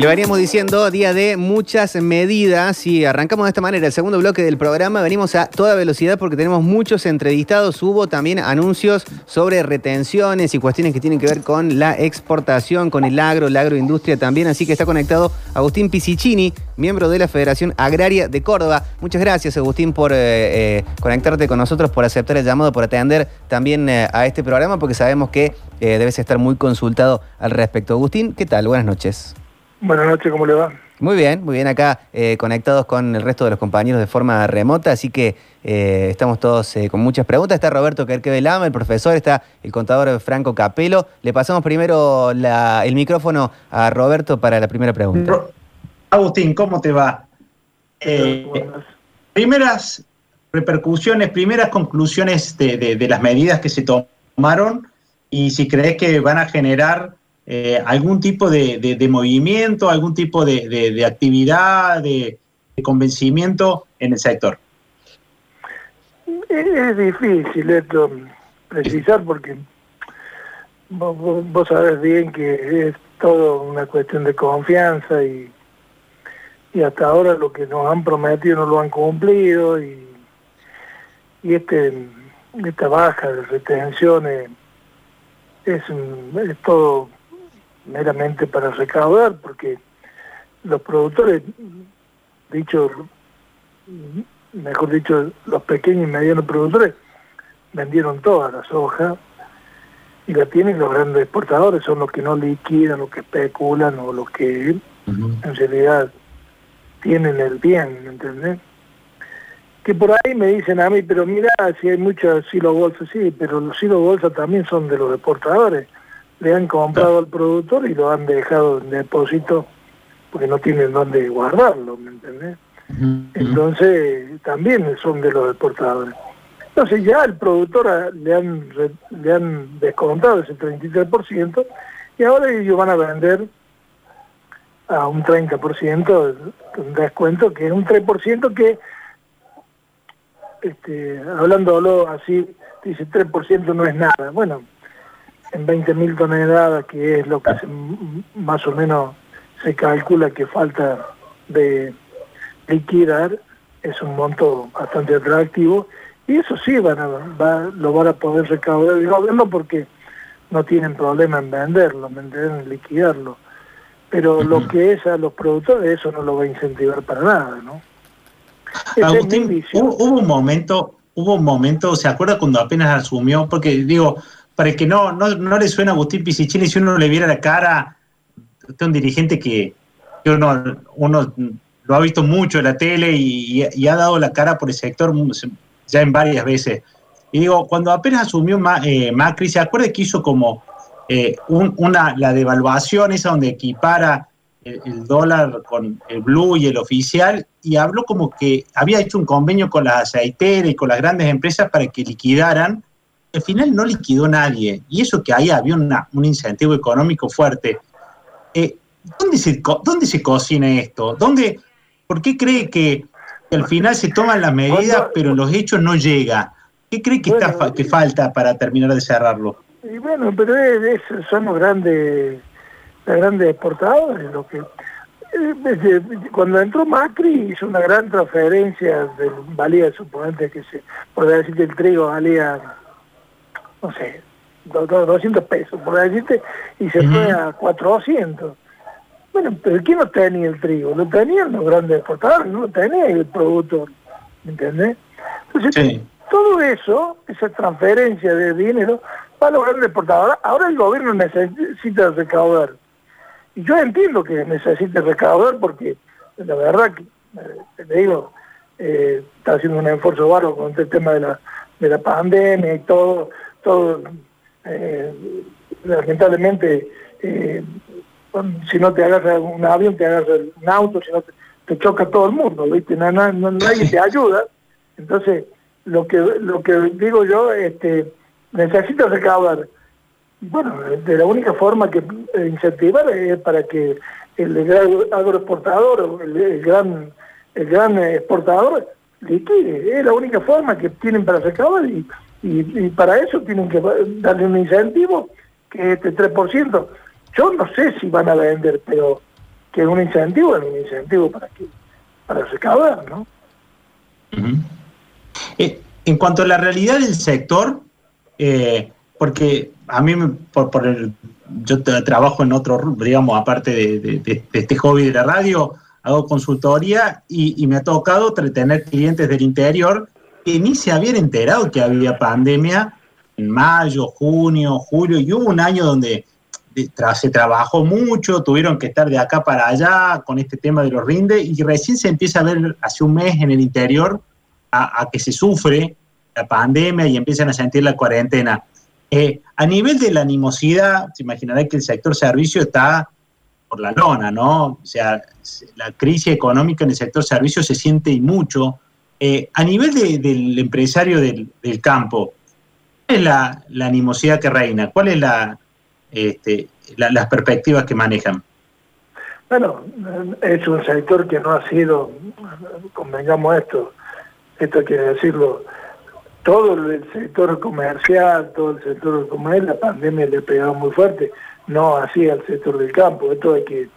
Y lo veníamos diciendo, día de muchas medidas y arrancamos de esta manera. El segundo bloque del programa venimos a toda velocidad porque tenemos muchos entrevistados. Hubo también anuncios sobre retenciones y cuestiones que tienen que ver con la exportación, con el agro, la agroindustria también. Así que está conectado Agustín Pisicini, miembro de la Federación Agraria de Córdoba. Muchas gracias, Agustín, por eh, eh, conectarte con nosotros, por aceptar el llamado, por atender también eh, a este programa, porque sabemos que debes estar muy consultado al respecto. Agustín, ¿qué tal? Buenas noches. Buenas noches, ¿cómo le va? Muy bien, muy bien acá eh, conectados con el resto de los compañeros de forma remota, así que eh, estamos todos eh, con muchas preguntas. Está Roberto Querquevelama, el profesor, está el contador Franco Capelo. Le pasamos primero el micrófono a Roberto para la primera pregunta. Agustín, ¿cómo te va? primeras repercusiones, primeras conclusiones de las medidas que se tomaron y si crees que van a generar eh, algún tipo de, movimiento, algún tipo de, actividad, de, convencimiento en el sector? Es, difícil esto precisar porque vos, sabés bien que es todo una cuestión de confianza y, y hasta ahora lo que nos han prometido no lo han cumplido y, y este esta baja de retenciones es, es todo meramente para recaudar, porque los productores, dicho, mejor dicho, los pequeños y medianos productores, vendieron todas las hojas y la tienen los grandes exportadores, son los que no liquidan, los que especulan o los que en realidad tienen el bien, ¿me entendés? Que por ahí me dicen a mí, pero mira, si hay muchos silos bolsas, sí, pero los silos bolsas también son de los exportadores le han comprado al productor y lo han dejado en depósito porque no tienen dónde guardarlo, ¿me entendés? Entonces también son de los exportadores. Entonces ya el productor le han, le han descontado ese 33% y ahora ellos van a vender a un 30% un descuento, que es un 3% que, este, hablándolo así, dice 3% no es nada. Bueno, en 20.000 toneladas, que es lo que más o menos se calcula que falta de liquidar, es un monto bastante atractivo y eso sí van a, lo van a poder recaudar el gobierno porque no tienen problema en venderlo, en liquidarlo. Pero lo que es a los productores, eso no lo va a incentivar para nada, ¿no? Agustín, hubo, hubo, un momento, hubo un momento, ¿se acuerda cuando apenas asumió? Porque digo, para que no, no, le suene a Agustín Pisicini, si uno le viera la cara, es un dirigente que, uno, uno, lo ha visto mucho en la tele y, ha dado la cara por el sector ya en varias veces. Y digo, cuando apenas asumió eh, Macri, ¿se acuerda que hizo como eh, una, la devaluación esa donde equipara el, el, dólar con el blue y el oficial? Y habló como que había hecho un convenio con las aceiteras y con las grandes empresas para que liquidaran al final no liquidó nadie, y eso que ahí había un incentivo económico fuerte. Eh, ¿dónde, se, ¿Dónde se cocina esto? ¿Dónde, ¿Por qué cree que, al final se toman las medidas, pero los hechos no llega? ¿Qué cree que, está, que falta para terminar de cerrarlo? Y bueno, pero es, son los grandes, los grandes exportadores lo que eh, cuando entró Macri hizo una gran transferencia del valía suponente que se por decir que el trigo valía no sé, 200 pesos, por decirte, y se fue a 400. Bueno, pero ¿quién no tenía el trigo? Lo tenían los grandes exportadores, no lo tenía el productor, ¿me ¿entendés? Entonces, todo eso, esa transferencia de dinero, va a los grandes exportadores. Ahora el gobierno necesita recaudar. Y yo entiendo que necesita recaudar porque la verdad que, eh, te digo, eh, está haciendo un esfuerzo barro con el tema de la, de la pandemia y todo, todo, eh, lamentablemente, eh, si no te agarra un avión, te agarra un auto, si no te, choca todo el mundo, ¿viste? Nadie te ayuda. Entonces, lo que lo que digo yo, este, necesito recaudar. Bueno, de la única forma que incentivar es para que el gran agroexportador, el, el gran el gran exportador liquide. Es la única forma que tienen para recaudar y y, para eso tienen que darle un incentivo que es este 3%. Yo no sé si van a vender, pero que un incentivo, es un incentivo para que para recaudar, ¿no? Eh, en cuanto a la realidad del sector, eh, porque a mí, por, por el, yo trabajo en otro, digamos, aparte de, este hobby de la radio, hago consultoría y, me ha tocado tener clientes del interior que ni se habían enterado que había pandemia en mayo, junio, julio, y hubo un año donde se trabajó mucho, tuvieron que estar de acá para allá con este tema de los rindes, y recién se empieza a ver hace un mes en el interior a, que se sufre la pandemia y empiezan a sentir la cuarentena. Eh, a nivel de la animosidad, se imaginará que el sector servicio está por la lona, ¿no? O sea, la crisis económica en el sector servicio se siente y mucho. Eh, a nivel del empresario del, campo, ¿cuál es la, animosidad que reina? ¿Cuáles es la, este, las perspectivas que manejan? Bueno, es un sector que no ha sido, convengamos esto, esto que decirlo, todo el sector comercial, todo el sector comercial, la pandemia le ha pegado muy fuerte, no así al sector del campo, esto hay que,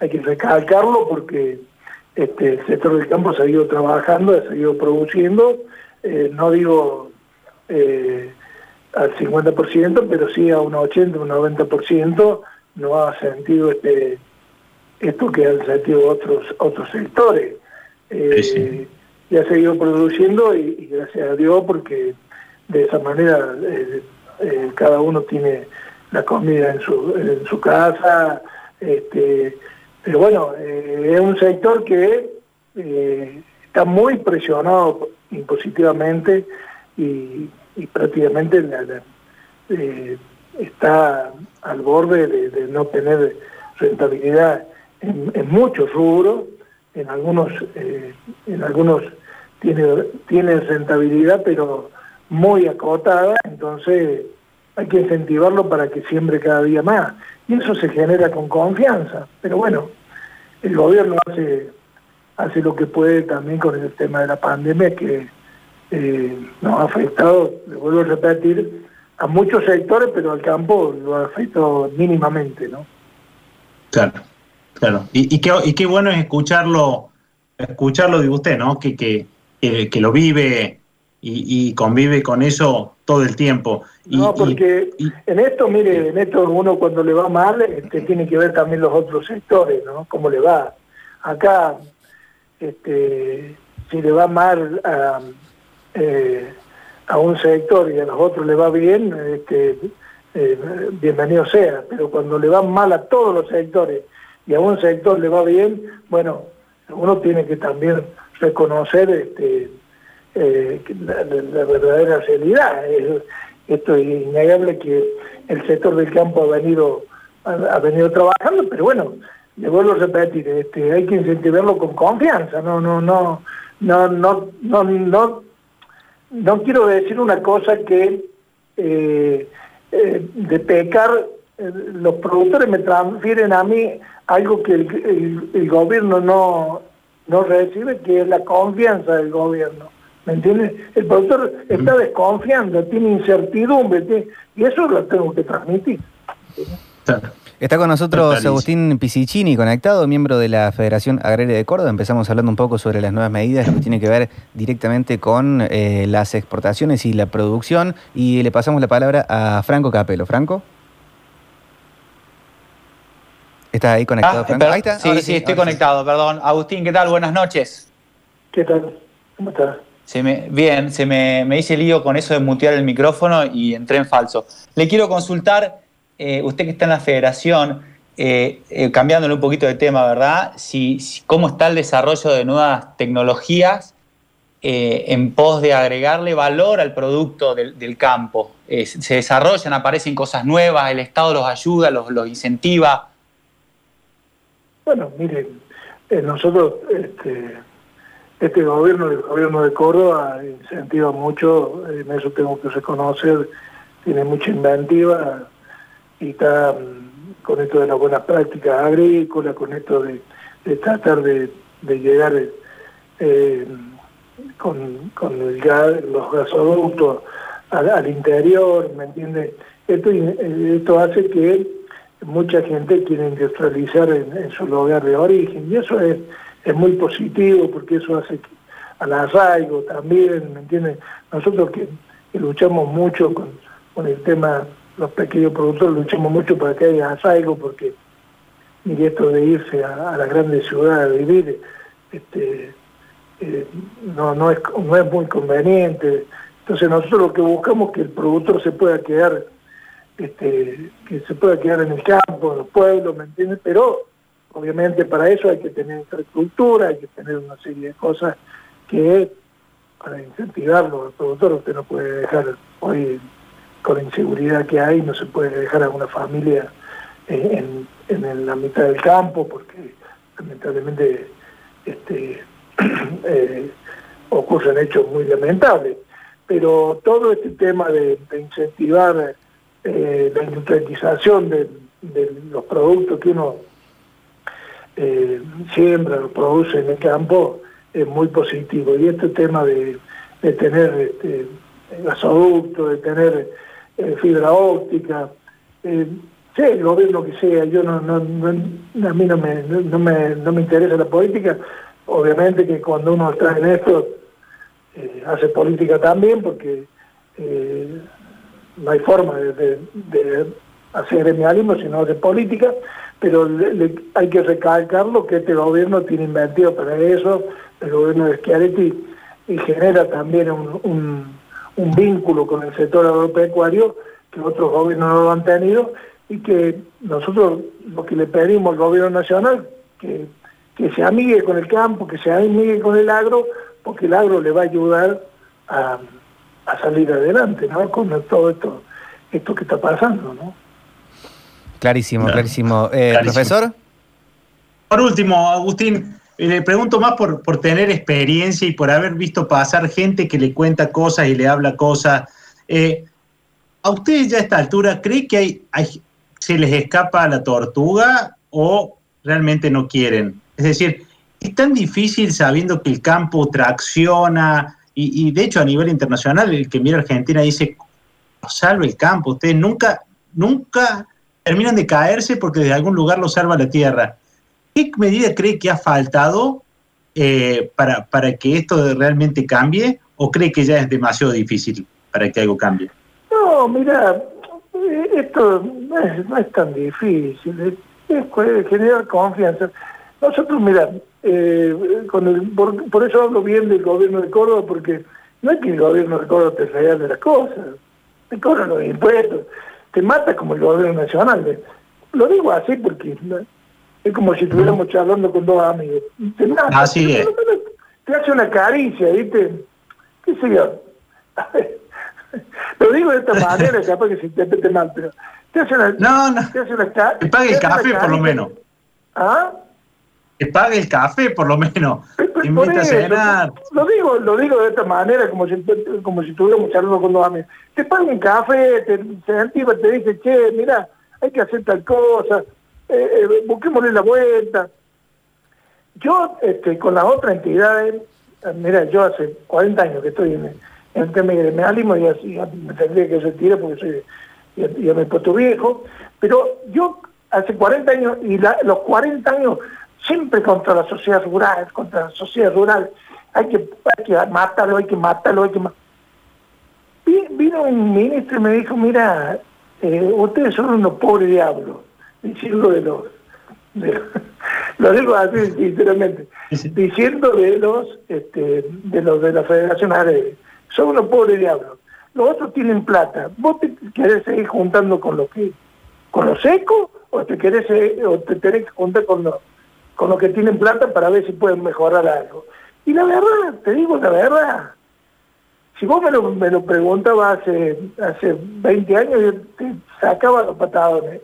hay que recalcarlo porque este, el sector del campo ha seguido trabajando, ha seguido produciendo, eh, no digo eh, al 50%, pero sí a un 80, un 90%, no ha sentido este esto que han sentido otros otros sectores. Eh, y ha seguido produciendo y, gracias a Dios porque de esa manera eh, cada uno tiene la comida en su, en su casa, este, pero bueno, eh, es un sector que está muy presionado impositivamente y, prácticamente está al borde de, no tener rentabilidad en, en muchos rubros. En algunos, eh, en algunos tiene, tiene rentabilidad, pero muy acotada, entonces hay que incentivarlo para que siembre cada día más. Y eso se genera con confianza. Pero bueno, el gobierno hace, hace lo que puede también con el tema de la pandemia que eh, nos ha afectado, le vuelvo a repetir, a muchos sectores, pero al campo lo ha afectado mínimamente, ¿no? Claro. Claro, y, qué, bueno es escucharlo, escucharlo de usted, ¿no? Que, que, que, lo vive y, convive con eso todo el tiempo. no, porque en esto, mire, en esto uno cuando le va mal, este, tiene que ver también los otros sectores, ¿no? Cómo le va. Acá, este, si le va mal a, eh, a un sector y a los otros le va bien, este, eh, bienvenido sea, pero cuando le va mal a todos los sectores y a un sector le va bien, bueno, uno tiene que también reconocer este, eh, la, verdadera realidad. esto es innegable que el sector del campo ha venido, ha, venido trabajando, pero bueno, le vuelvo a repetir, este, hay que incentivarlo con confianza, no, no, no, no, no, no, no, no quiero decir una cosa que eh, eh, de pecar los productores me transfieren a mí algo que el, gobierno no, no recibe, que es la confianza del gobierno. ¿Me entiendes? El productor está desconfiando, tiene incertidumbre, y eso lo tengo que transmitir. Está con nosotros Agustín Pisicini, conectado, miembro de la Federación Agraria de Córdoba. Empezamos hablando un poco sobre las nuevas medidas, lo que tiene que ver directamente con eh, las exportaciones y la producción. Y le pasamos la palabra a Franco Capelo. Franco. ¿Estás ahí conectado, ah, Ahí está. Sí, sí, estoy conectado, perdón. Agustín, ¿qué tal? Buenas noches. ¿Qué tal? ¿Cómo estás? Se me, bien, se me, me hice lío con eso de mutear el micrófono y entré en falso. Le quiero consultar, eh, usted que está en la federación, eh, eh, cambiándole un poquito de tema, ¿verdad? Si, ¿Cómo está el desarrollo de nuevas tecnologías en pos de agregarle valor al producto del, campo? ¿Se desarrollan, aparecen cosas nuevas, el Estado los ayuda, los, los incentiva? Bueno, miren, nosotros, este, este gobierno, el gobierno de Córdoba, incentiva mucho, en eso tengo que reconocer, tiene mucha inventiva y está mm, con esto de las buenas prácticas agrícolas, con esto de, tratar de, llegar eh, con, el gas, los gasoductos al, interior, ¿me entiendes? Esto, esto hace que mucha gente quiere industrializar en, su lugar de origen y eso es, es muy positivo porque eso hace al arraigo también, ¿me entiendes? Nosotros que, luchamos mucho con, con, el tema, los pequeños productores luchamos mucho para que haya arraigo porque y esto de irse a, la grande ciudad a vivir este, eh, no, no, es, no es muy conveniente. Entonces nosotros lo que buscamos es que el productor se pueda quedar este, que se pueda quedar en el campo, en los pueblos, ¿me entiendes? Pero obviamente para eso hay que tener infraestructura, hay que tener una serie de cosas que para incentivarlo al productor usted no puede dejar hoy con la inseguridad que hay, no se puede dejar a una familia en, en, la mitad del campo porque lamentablemente este, eh, ocurren hechos muy lamentables. Pero todo este tema de incentivar eh, la industrialización de, los productos que uno eh, siembra o produce en el campo es muy positivo. Y este tema de, tener este, gasoducto, de tener eh, fibra óptica, eh, sea el gobierno que sea, yo no, no, a mí no me, no, me, no me interesa la política, obviamente que cuando uno está en esto hace política también porque no hay forma de, hacer gremialismo, sino de política, pero hay que recalcarlo que este gobierno tiene invertido para eso, el gobierno de Schiaretti, y genera también un, vínculo con el sector agropecuario que otros gobiernos no lo han tenido y que nosotros lo que le pedimos al gobierno nacional, que, que se amigue con el campo, que se amigue con el agro, porque el agro le va a ayudar a a salir adelante, ¿no? Con todo esto, esto que está pasando, ¿no? Clarísimo, clarísimo. Eh, ¿Profesor? Por último, Agustín, eh, le pregunto más por, por tener experiencia y por haber visto pasar gente que le cuenta cosas y le habla cosas. Eh, ¿A ustedes ya a esta altura cree que hay, hay, se les escapa la tortuga o realmente no quieren? Es decir, es tan difícil sabiendo que el campo tracciona, y, de hecho a nivel internacional el que mira a Argentina dice, salve el campo, ustedes nunca, nunca terminan de caerse porque de algún lugar lo salva la tierra. ¿Qué medida cree que ha faltado eh, para, para que esto realmente cambie o cree que ya es demasiado difícil para que algo cambie? No, mira, eh, esto no es, tan difícil, es, es generar confianza. Nosotros, mira, eh, con el, por, eso hablo bien del gobierno de Córdoba, porque no es que el gobierno de Córdoba te regale las cosas, te cobran los impuestos, te mata como el gobierno nacional. Lo digo así porque es como si estuviéramos charlando con dos amigos. Te mata, así es. Te hace una caricia, ¿viste? ¿Qué sé yo? Lo digo de esta manera, capaz que se interprete mal, pero te hace una... No, no. Te hace una Te pague el café por lo menos. ¿Ah? Que pague el café, por lo menos. Invita a cenar. Lo digo, lo digo de esta manera, como si, como si estuviéramos charlando con dos amigos. Te paga un café, te, te, te dice, che, mira, hay que hacer tal cosa, eh, eh, busquémosle la vuelta. Yo, este, con las otras entidades, mira, yo hace 40 años que estoy en, el tema de me y así me tendría que retirar porque soy, ya, me he puesto viejo, pero yo hace 40 años, y los 40 años siempre contra la sociedad rural, contra la sociedad rural. Hay que, hay que matarlo, hay que matarlo, hay que matarlo. Vino un ministro y me dijo, mira, eh, ustedes son unos pobres diablos, diciendo de los, lo digo así sinceramente, diciendo de los, este, de los de la Federación Árabe, son unos pobres diablos. Los otros tienen plata. ¿Vos te querés seguir juntando con lo que, con los secos o te querés o te tenés que juntar con los con los que tienen plata para ver si pueden mejorar algo. Y la verdad, te digo la verdad, si vos me lo, me lo preguntabas hace, hace 20 años, yo te sacaba los patadones.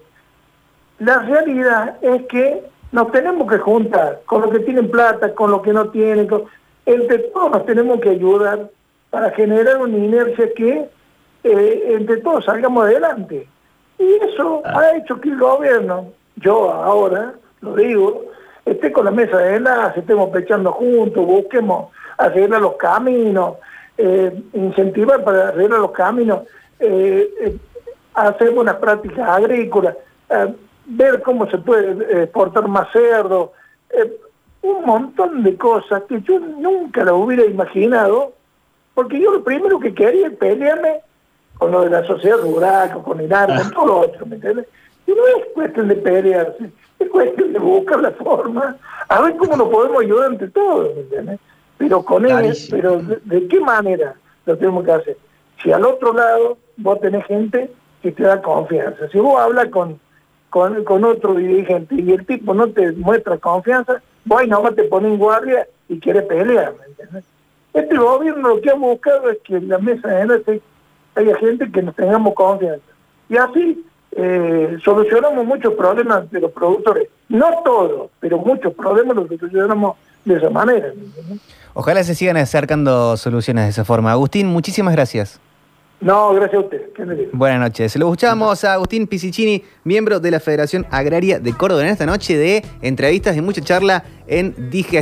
La realidad es que nos tenemos que juntar con los que tienen plata, con los que no tienen, entre todos nos tenemos que ayudar para generar una inercia que eh, entre todos salgamos adelante. Y eso ah. ha hecho que el gobierno, yo ahora, lo digo, esté con la mesa de enlace, estemos pechando juntos, busquemos arreglar los caminos, eh, incentivar para arreglar los caminos, eh, eh, hacer buenas prácticas agrícolas. ver cómo se puede exportar más cerdo, un montón de cosas que yo nunca lo hubiera imaginado, porque yo lo primero que quería es pelearme con lo de la sociedad rural, con el con ah. todo lo otro, ¿me entiendes? No es cuestión de pelearse, es cuestión de buscar la forma, a ver cómo nos podemos ayudar entre todos, ¿me entiendes? Pero con él, pero de, qué manera lo tenemos que hacer? Si al otro lado vos tenés gente que te da confianza, si vos hablas con, con, con otro dirigente y el tipo no te muestra confianza, vos nomás te pones en guardia y quieres pelear, ¿me entiendes? Este gobierno lo que ha buscado es que en la mesa de haya gente que nos tengamos confianza. Y así eh, solucionamos muchos problemas de los productores. No todos, pero muchos problemas los solucionamos de esa manera. Ojalá se sigan acercando soluciones de esa forma. Agustín, muchísimas gracias. No, gracias a usted. Buenas noches. Lo escuchamos a Agustín Pisicini, miembro de la Federación Agraria de Córdoba, en esta noche de entrevistas y mucha charla en Dije